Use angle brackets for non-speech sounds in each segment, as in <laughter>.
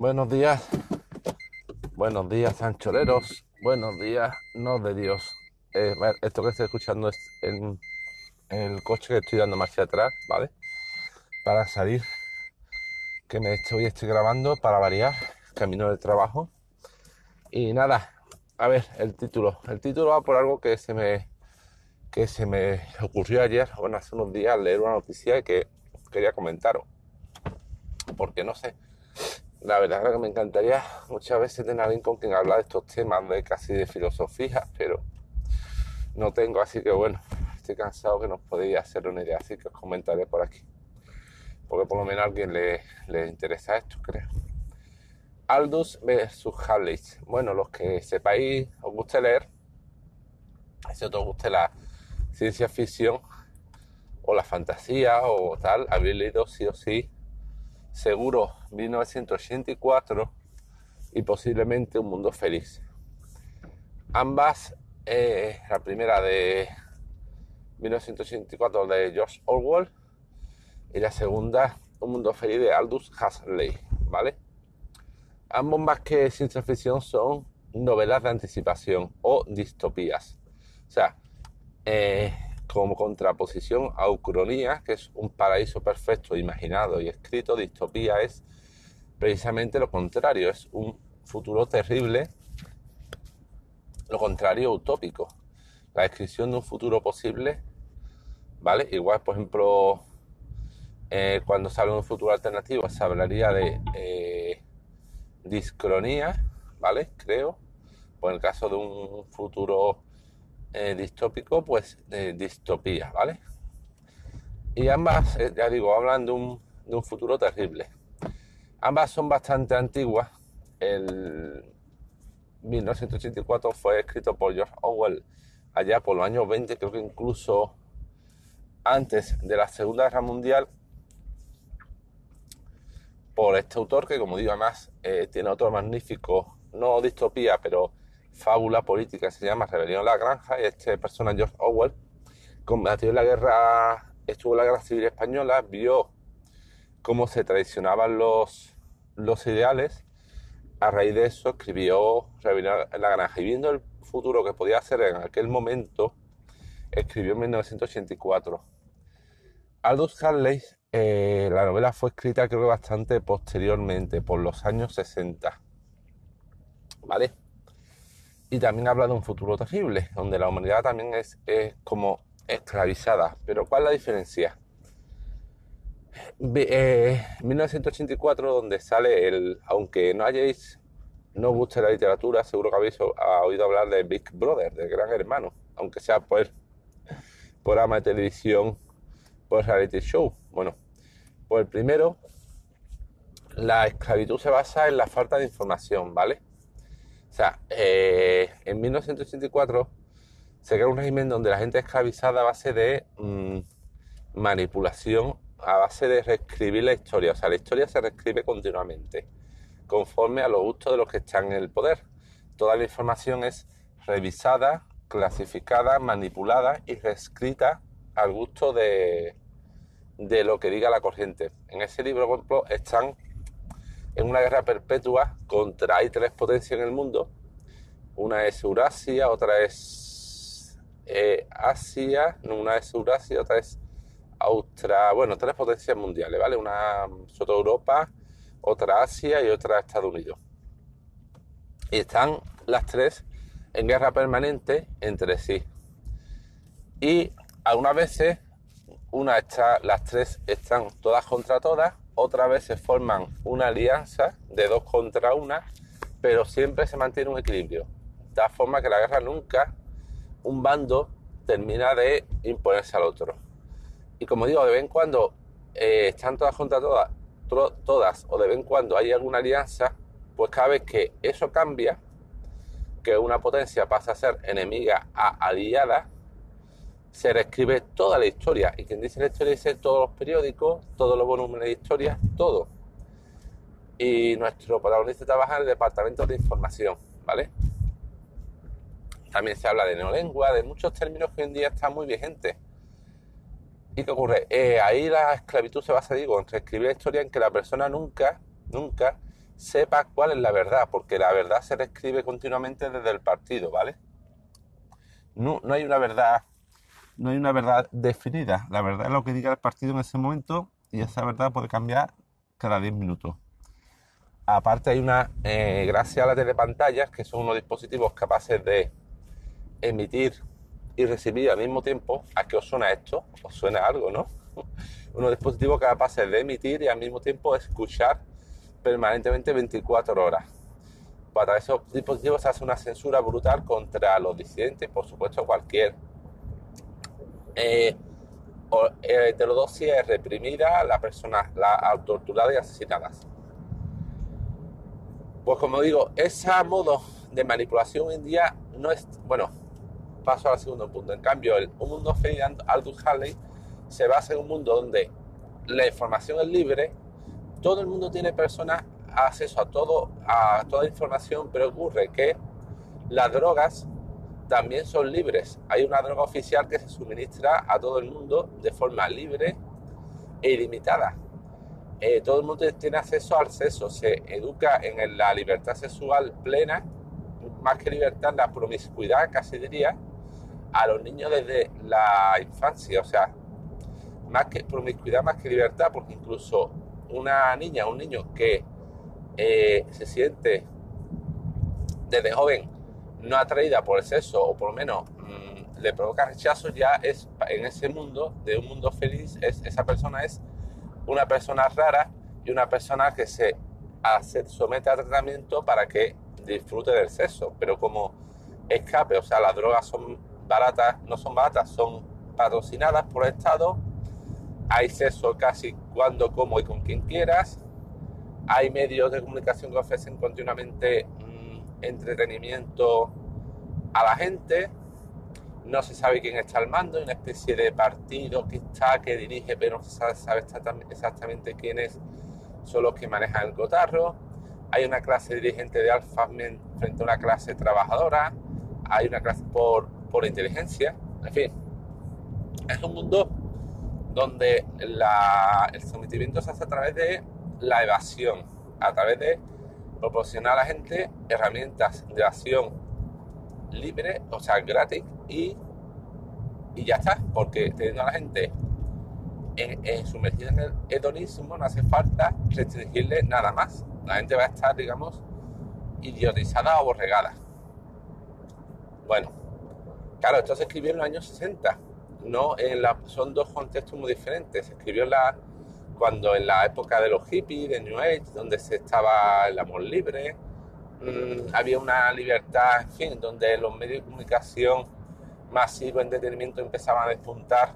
Buenos días, buenos días, sancholeros, buenos días, no de Dios. Eh, esto que estoy escuchando es en, el coche que estoy dando marcha atrás, ¿vale? Para salir, que me estoy, estoy grabando para variar, camino del trabajo. Y nada, a ver, el título. El título va por algo que se me, que se me ocurrió ayer, bueno, hace unos días, leer una noticia que quería comentaros. Porque no sé, la verdad es que me encantaría muchas veces tener alguien con quien hablar de estos temas de casi de filosofía, pero no tengo, así que bueno, estoy cansado que nos podéis hacer una idea, así que os comentaré por aquí. Porque por lo menos a alguien le, le interesa esto, creo. Aldous versus Harley. Bueno, los que sepáis, os guste leer, si os guste la ciencia ficción o la fantasía o tal, habéis leído sí o sí seguro 1984 y posiblemente Un Mundo Feliz. Ambas, eh, la primera de 1984 de George Orwell y la segunda Un Mundo Feliz de Aldous Huxley, ¿vale? Ambos más que ciencia ficción son novelas de anticipación o distopías. O sea, eh, como contraposición a Ucronía, que es un paraíso perfecto imaginado y escrito, distopía es precisamente lo contrario, es un futuro terrible, lo contrario utópico. La descripción de un futuro posible, ¿vale? Igual, por ejemplo, eh, cuando se un futuro alternativo, se hablaría de eh, discronía, ¿vale? Creo. O en el caso de un futuro eh, distópico, pues de distopía, ¿vale? Y ambas, eh, ya digo, hablan de un, de un futuro terrible. Ambas son bastante antiguas. El 1984 fue escrito por George Orwell allá por los años 20, creo que incluso antes de la Segunda Guerra Mundial, por este autor que, como digo, además eh, tiene otro magnífico, no distopía, pero fábula política se llama Rebelión en la Granja y este personaje George Orwell combatió en la guerra, estuvo en la guerra civil española, vio cómo se traicionaban los, los ideales, a raíz de eso escribió Rebelión en la Granja y viendo el futuro que podía hacer en aquel momento, escribió en 1984. Aldous Huxley, eh, la novela fue escrita creo que bastante posteriormente, por los años 60. ¿Vale? Y también habla de un futuro terrible, donde la humanidad también es, como esclavizada. Pero ¿cuál es la diferencia? Eh, 1984, donde sale el, aunque no hayáis, no guste la literatura, seguro que habéis oído hablar de Big Brother, del Gran Hermano, aunque sea por programa de televisión, por reality show. Bueno, pues primero, la esclavitud se basa en la falta de información, ¿vale? O sea, eh, en 1984 se crea un régimen donde la gente es esclavizada a base de mm, manipulación, a base de reescribir la historia. O sea, la historia se reescribe continuamente, conforme a los gustos de los que están en el poder. Toda la información es revisada, clasificada, manipulada y reescrita al gusto de, de lo que diga la corriente. En ese libro, por ejemplo, están en una guerra perpetua contra, hay tres potencias en el mundo, una es Eurasia, otra es eh, Asia, una es Eurasia, otra es Australia, bueno, tres potencias mundiales, ¿vale? Una sobre Europa, otra Asia y otra Estados Unidos. Y están las tres en guerra permanente entre sí. Y algunas veces una está, las tres están todas contra todas otra vez se forman una alianza de dos contra una, pero siempre se mantiene un equilibrio. De tal forma que la guerra nunca, un bando termina de imponerse al otro. Y como digo, de vez en cuando eh, están todas contra todas, todas, o de vez en cuando hay alguna alianza, pues cada vez que eso cambia, que una potencia pasa a ser enemiga a aliada, se reescribe toda la historia. Y quien dice la historia dice todos los periódicos, todos los volúmenes de historia, todo. Y nuestro protagonista trabaja en el departamento de información, ¿vale? También se habla de neolengua, de muchos términos que hoy en día están muy vigentes. ¿Y qué ocurre? Eh, ahí la esclavitud se basa, digo, en reescribir la historia en que la persona nunca, nunca sepa cuál es la verdad, porque la verdad se describe continuamente desde el partido, ¿vale? No, no hay una verdad, no hay una verdad definida. La verdad es lo que diga el partido en ese momento y esa verdad puede cambiar cada 10 minutos. Aparte hay una, eh, gracias a las telepantallas, que son unos dispositivos capaces de emitir y recibir al mismo tiempo, ¿a qué os suena esto? ¿Os suena algo, no? <laughs> unos dispositivos capaces de emitir y al mismo tiempo escuchar permanentemente 24 horas. Para esos dispositivos se hace una censura brutal contra los disidentes, por supuesto cualquier eh, heterodoxia reprimida, la persona la torturada y asesinadas. Pues como digo, ese modo de manipulación hoy en día no es, bueno, paso al segundo punto. En cambio, el, un mundo feliz Aldous Harley se basa en un mundo donde la información es libre, todo el mundo tiene personas acceso a todo, a toda información, pero ocurre que las drogas también son libres. Hay una droga oficial que se suministra a todo el mundo de forma libre e ilimitada. Eh, todo el mundo tiene acceso al sexo, se educa en la libertad sexual plena, más que libertad, la promiscuidad, casi diría, a los niños desde la infancia, o sea, más que promiscuidad, más que libertad, porque incluso una niña, un niño que eh, se siente desde joven no atraída por el sexo o por lo menos mm, le provoca rechazo, ya es en ese mundo, de un mundo feliz, es, esa persona es una persona rara y una persona que se, somete a tratamiento para que disfrute del sexo, pero como escape, o sea, las drogas son baratas, no son baratas, son patrocinadas por el Estado, hay sexo casi cuando, como y con quien quieras, hay medios de comunicación que ofrecen continuamente entretenimiento a la gente, no se sabe quién está al mando, hay una especie de partido que está, que dirige, pero no se sabe, exactamente quiénes son los que manejan el cotarro. Hay una clase dirigente de alfa frente a una clase trabajadora, hay una clase por, por inteligencia, en fin. Es un mundo donde el sometimiento se hace a través de la evasión, a través de proporcionar a la gente herramientas de acción libre, o sea, gratis, y, y ya está, porque teniendo a la gente en, sumergida en el hedonismo, no hace falta restringirle nada más. La gente va a estar, digamos, idiotizada o borregada. Bueno, claro, esto se escribió en los años 60. No en son dos contextos muy diferentes. Se escribió la, cuando en la época de los hippies, de New Age, donde se estaba el amor libre, mm, había una libertad, en fin, donde los medios de comunicación masivos, entretenimiento empezaban a despuntar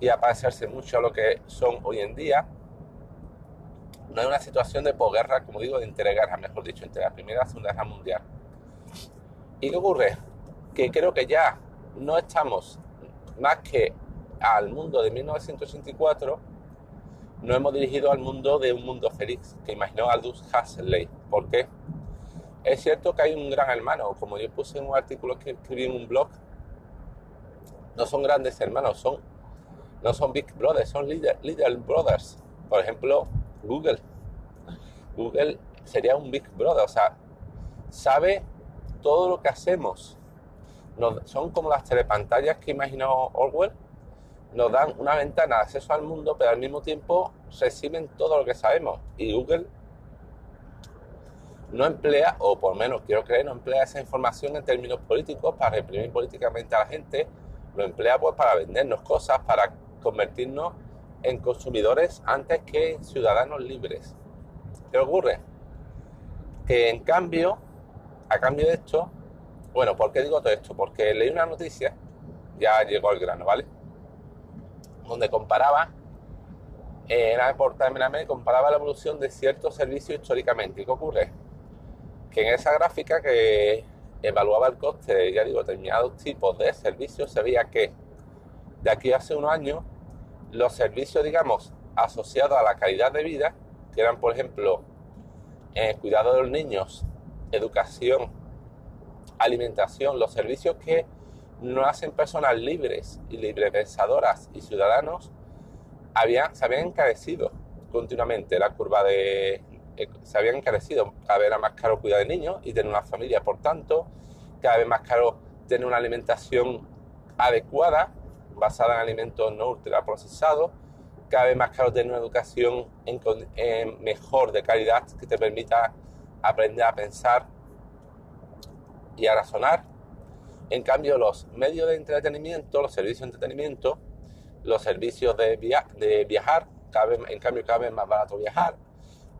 y a parecerse mucho a lo que son hoy en día. No hay una situación de posguerra, como digo, de interguerra, mejor dicho, entre la Primera y la Segunda Guerra Mundial. ¿Y qué ocurre? Que creo que ya no estamos más que al mundo de 1984, nos hemos dirigido al mundo de un mundo feliz que imaginó Aldous Huxley. ¿Por qué? Es cierto que hay un gran hermano, como yo puse en un artículo que escribí en un blog, no son grandes hermanos, son, no son Big Brothers, son Little, Brothers. Por ejemplo, Google. Google sería un Big Brother, o sea, sabe todo lo que hacemos. son como las telepantallas que imaginó Orwell, nos dan una ventana de acceso al mundo, pero al mismo tiempo reciben todo lo que sabemos. Y Google no emplea, o por menos quiero creer, no emplea esa información en términos políticos para reprimir políticamente a la gente, lo emplea pues para vendernos cosas, para convertirnos en consumidores antes que ciudadanos libres. ¿Qué ocurre? Que en cambio, a cambio de esto, bueno, ¿por qué digo todo esto? Porque leí una noticia, ya llegó al grano, ¿vale? Donde comparaba, eh, la portada comparaba la evolución de ciertos servicios históricamente. ¿Y qué ocurre? Que en esa gráfica que evaluaba el coste ya digo, determinados tipos de servicios, se veía que de aquí a hace unos años los servicios, digamos, asociados a la calidad de vida, que eran, por ejemplo, eh, cuidado de los niños, educación, alimentación, los servicios que no hacen personas libres y librepensadoras y ciudadanos, había, se habían encarecido continuamente. La curva de eh, se habían encarecido. Cada vez más caro cuidar de niños y tener una familia, por tanto, cada vez más caro tener una alimentación adecuada, basada en alimentos no ultraprocesados, cada vez más caro tener una educación en, mejor de calidad que te permita aprender a pensar y a razonar. En cambio, los medios de entretenimiento, los servicios de entretenimiento, los servicios de, viajar, en cambio cada vez más barato viajar,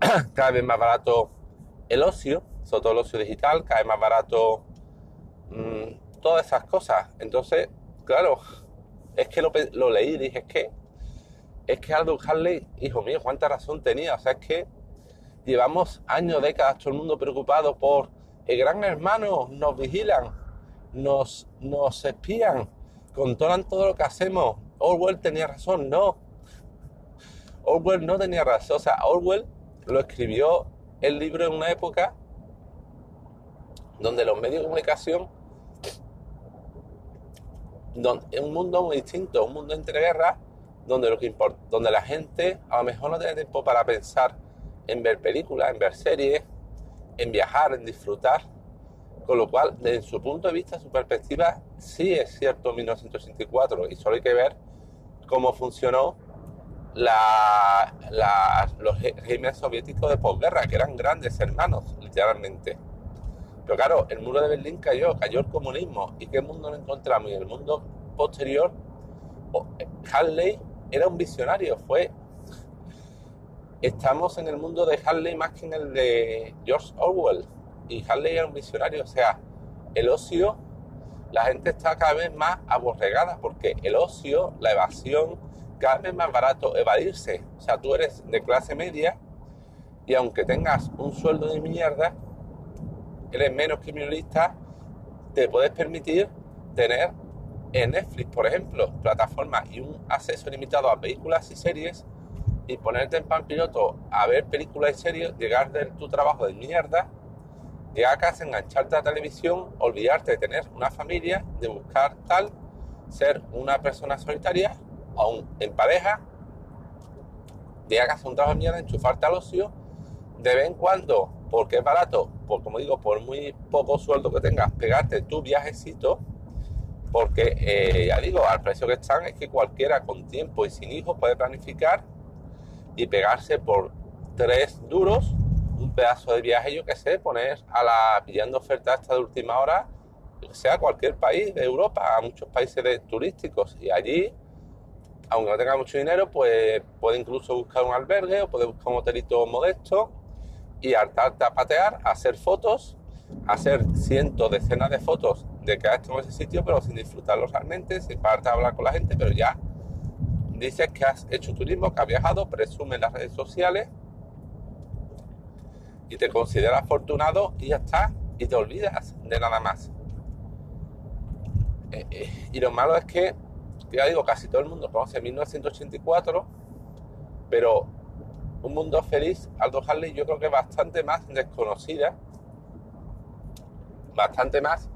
<clears throat> cada vez más barato el ocio, sobre todo el ocio digital, cada vez más barato mmm, todas esas cosas. Entonces, claro, es que lo, lo leí y dije, es que, es que Aldous Harley, hijo mío, cuánta razón tenía. O sea, es que llevamos años, décadas, todo el mundo preocupado por el gran hermano, nos vigilan, nos, nos espían, controlan todo lo que hacemos. Orwell tenía razón, no. Orwell no tenía razón. O sea, Orwell lo escribió el libro en una época donde los medios de comunicación, donde, un mundo muy distinto, un mundo entre guerras, donde, lo que donde la gente a lo mejor no tiene tiempo para pensar en ver películas, en ver series, en viajar, en disfrutar. Con lo cual, desde su punto de vista, su perspectiva, sí es cierto 1964 y solo hay que ver cómo funcionó los regímenes soviéticos de posguerra, que eran grandes hermanos, literalmente. Pero claro, el muro de Berlín cayó, cayó el comunismo. ¿Y qué mundo nos encontramos? Y el mundo posterior, Harley era un visionario, fue... Estamos en el mundo de Harley más que en el de George Orwell. Y Harley era un visionario, o sea, el ocio, la gente está cada vez más aborregada porque el ocio, la evasión, cada vez más barato evadirse. O sea, tú eres de clase media y aunque tengas un sueldo de mierda, eres menos criminalista, te puedes permitir tener en Netflix, por ejemplo, plataformas y un acceso limitado a películas y series y ponerte en pan piloto a ver películas y series, llegar de tu trabajo de mierda, llegar a casa, engancharte a la televisión, olvidarte de tener una familia, de buscar tal, ser una persona solitaria aún en pareja, de hagas un trabajo de mierda, enchufarte al ocio, de vez en cuando, porque es barato, por, como digo, por muy poco sueldo que tengas, pegarte tu viajecito, porque eh, ya digo, al precio que están es que cualquiera con tiempo y sin hijos puede planificar y pegarse por tres duros un pedazo de viaje, yo que sé, poner a la pillando ofertas hasta de última hora, sea cualquier país de Europa, a muchos países turísticos. Y allí aunque no tenga mucho dinero, pues puede incluso buscar un albergue o puede buscar un hotelito modesto y hartarte a patear, hacer fotos, hacer cientos, decenas de fotos de que has estado en ese sitio, pero sin disfrutarlo realmente, sin pararte a hablar con la gente, pero ya dices que has hecho turismo, que has viajado, presume las redes sociales y te consideras afortunado y ya está, y te olvidas de nada más. Eh, eh, y lo malo es que ya digo, casi todo el mundo conoce 1984, pero Un Mundo Feliz, Aldo Harley, yo creo que es bastante más desconocida, bastante más,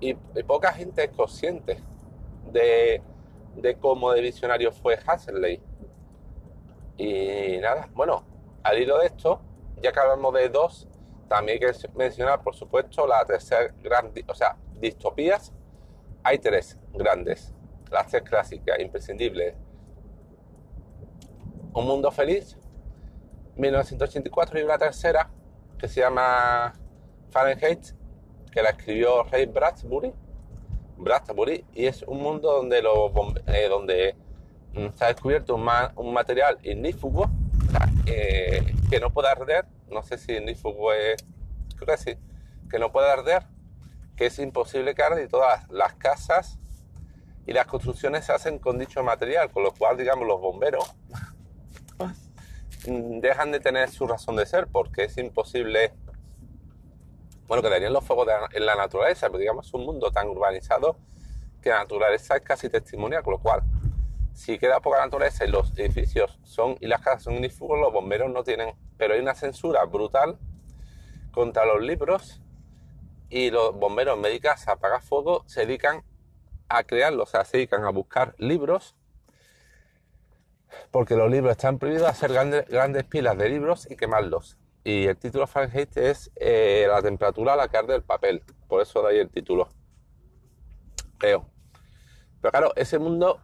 y, poca gente es consciente de, de cómo de visionario fue Hasley. Y nada, bueno, al hilo de esto, ya que hablamos de dos, también hay que mencionar, por supuesto, la tercera gran, o sea, distopías. Hay tres grandes las tres clásicas, imprescindibles. Un Mundo Feliz, 1984, y una tercera que se llama Fahrenheit, que la escribió Ray Bradbury, Bradbury y es un mundo donde, lo, eh, donde mm, se ha descubierto un, material ignífugo que no puede arder, no sé si ignífugo es, creo que sí, que no puede arder, que es imposible que arde y todas las casas y las construcciones se hacen con dicho material, con lo cual, digamos, los bomberos <laughs> dejan de tener su razón de ser porque es imposible, bueno, que darían los fuegos en la naturaleza, pero digamos, es un mundo tan urbanizado que la naturaleza es casi testimonial, con lo cual, si queda poca naturaleza y los edificios son y las casas son inífugos, los bomberos no tienen, pero hay una censura brutal contra los libros y los bomberos en vez de apagar fuego se dedican a crearlos, o sea, se dedican a buscar libros porque los libros están prohibidos hacer grandes, grandes pilas de libros y quemarlos. Y el título Fahrenheit es eh, la temperatura a la que arde el papel. Por eso de ahí el título. Creo. Pero claro, ese mundo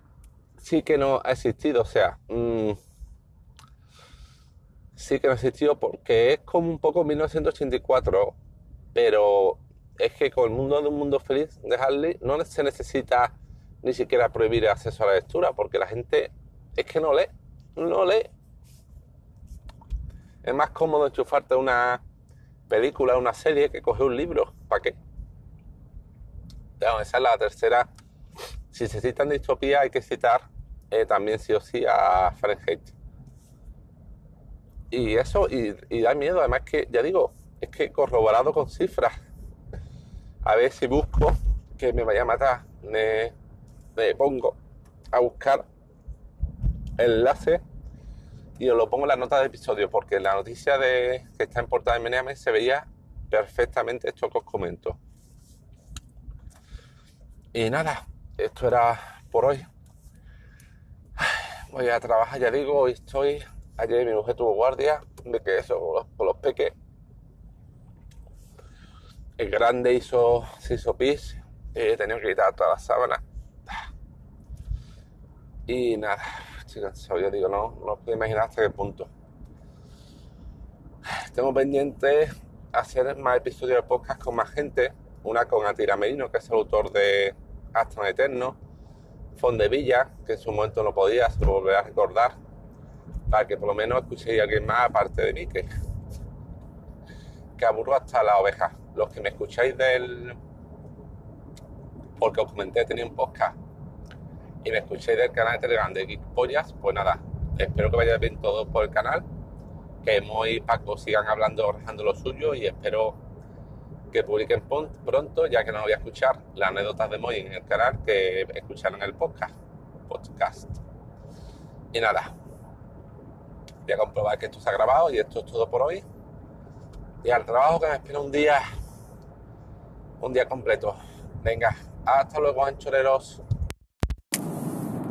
sí que no ha existido. O sea, mm, sí que no ha existido porque es como un poco 1984. Pero es que con el mundo de un mundo feliz de Harley no se necesita ni siquiera prohibir el acceso a la lectura porque la gente es que no lee. No lee. Es más cómodo enchufarte una película, una serie que coger un libro. ¿Para qué? esa es la tercera. Si se citan distopía, hay que citar eh, también sí o sí a Fahrenheit. Y eso, y, da miedo, además que, ya digo, es que corroborado con cifras. A ver si busco que me vaya a matar. Me, pongo a buscar el enlace y os lo pongo en la nota de episodio porque la noticia de que está en portada de Meneame se veía perfectamente esto que os comento. Y nada, esto era por hoy. Voy a trabajar, ya digo, hoy estoy. Ayer mi mujer tuvo guardia de que eso, con los, peques. El grande hizo, se hizo pis. He tenido que quitar todas las sábanas. Y nada, estoy cansado. Yo digo, no, no puedo imaginar hasta qué punto. Tengo pendiente hacer más episodios de podcast con más gente. Una con Atira Merino, que es el autor de Hasta Eterno. Fondevilla, que en su momento no podía, se lo volveré a recordar. Para que por lo menos escuchéis a alguien más aparte de mí, que, que aburro hasta la oveja. Los que me escucháis del. Porque os comenté, tenía un podcast y me escuchéis del canal de Telegram de Geek Pollas, pues nada, espero que vaya bien todo por el canal, que Moy y Paco sigan hablando, rajando lo suyo y espero que publiquen pronto, ya que no voy a escuchar las anécdotas de Moy en el canal que escucharon el podcast. podcast. Y nada, voy a comprobar que esto se ha grabado y esto es todo por hoy. Y al trabajo que me espera un día, un día completo. Venga, hasta luego, anchoreros.